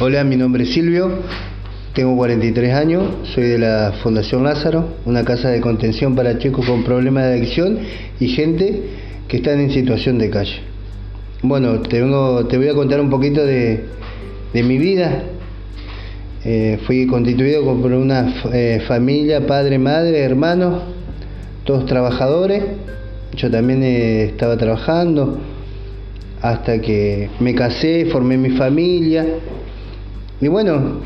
Hola, mi nombre es Silvio, tengo 43 años, soy de la Fundación Lázaro, una casa de contención para chicos con problemas de adicción y gente que están en situación de calle. Bueno, te, vengo, te voy a contar un poquito de, mi vida. Eh, fui constituido por una eh, familia, padre, madre, hermanos, todos trabajadores. Yo también eh, estaba trabajando hasta que me casé, formé mi familia y bueno,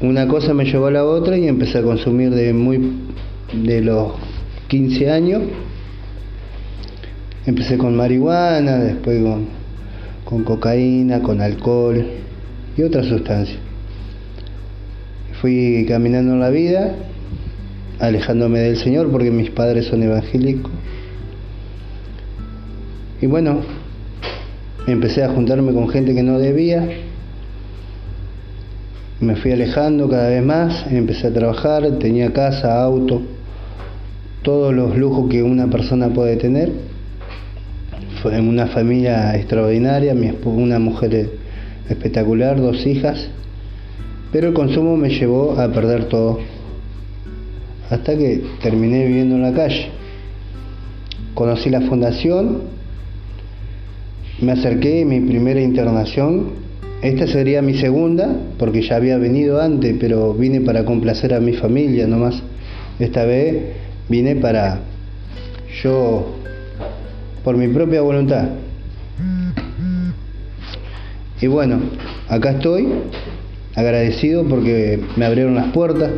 una cosa me llevó a la otra y empecé a consumir de muy de los 15 años. Empecé con marihuana, después con, con cocaína, con alcohol y otras sustancias. Fui caminando en la vida, alejándome del Señor porque mis padres son evangélicos. Y bueno, empecé a juntarme con gente que no debía me fui alejando cada vez más, empecé a trabajar, tenía casa, auto, todos los lujos que una persona puede tener. Fue una familia extraordinaria, una mujer espectacular, dos hijas, pero el consumo me llevó a perder todo, hasta que terminé viviendo en la calle. Conocí la fundación, me acerqué, mi primera internación esta sería mi segunda, porque ya había venido antes, pero vine para complacer a mi familia nomás. Esta vez vine para yo, por mi propia voluntad. Y bueno, acá estoy, agradecido porque me abrieron las puertas.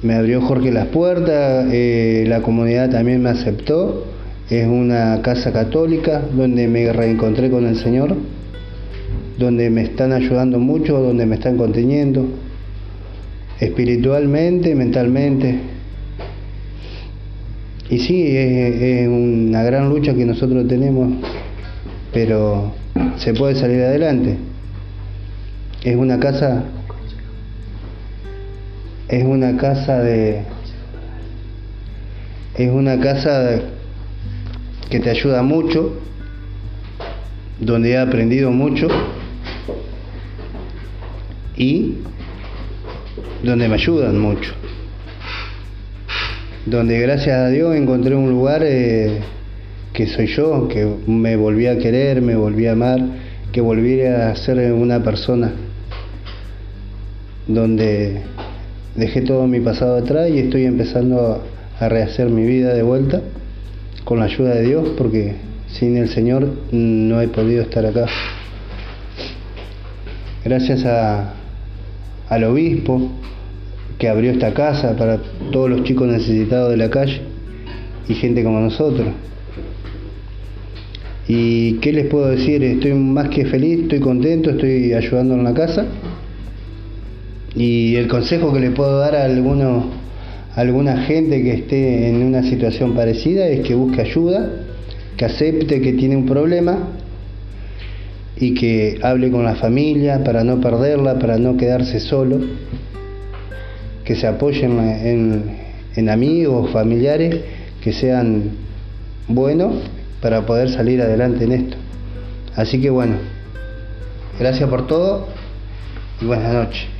Me abrió Jorge las puertas, eh, la comunidad también me aceptó. Es una casa católica donde me reencontré con el Señor donde me están ayudando mucho, donde me están conteniendo, espiritualmente, mentalmente. Y sí, es, una gran lucha que nosotros tenemos, pero se puede salir adelante. Es una casa, es una casa de, es una casa que te ayuda mucho, donde he aprendido mucho y donde me ayudan mucho. Donde gracias a Dios encontré un lugar eh, que soy yo, que me volví a querer, me volví a amar, que volví a ser una persona donde dejé todo mi pasado atrás y estoy empezando a rehacer mi vida de vuelta con la ayuda de Dios porque sin el Señor no he podido estar acá. Gracias a, al obispo que abrió esta casa para todos los chicos necesitados de la calle y gente como nosotros. ¿Y qué les puedo decir? Estoy más que feliz, estoy contento, estoy ayudando en la casa. Y el consejo que le puedo dar a alguno, a alguna gente que esté en una situación parecida es que busque ayuda, que acepte que tiene un problema y que hable con la familia para no perderla, para no quedarse solo, que se apoyen en, amigos, familiares, que sean buenos para poder salir adelante en esto. Así que bueno, gracias por todo y buenas noches.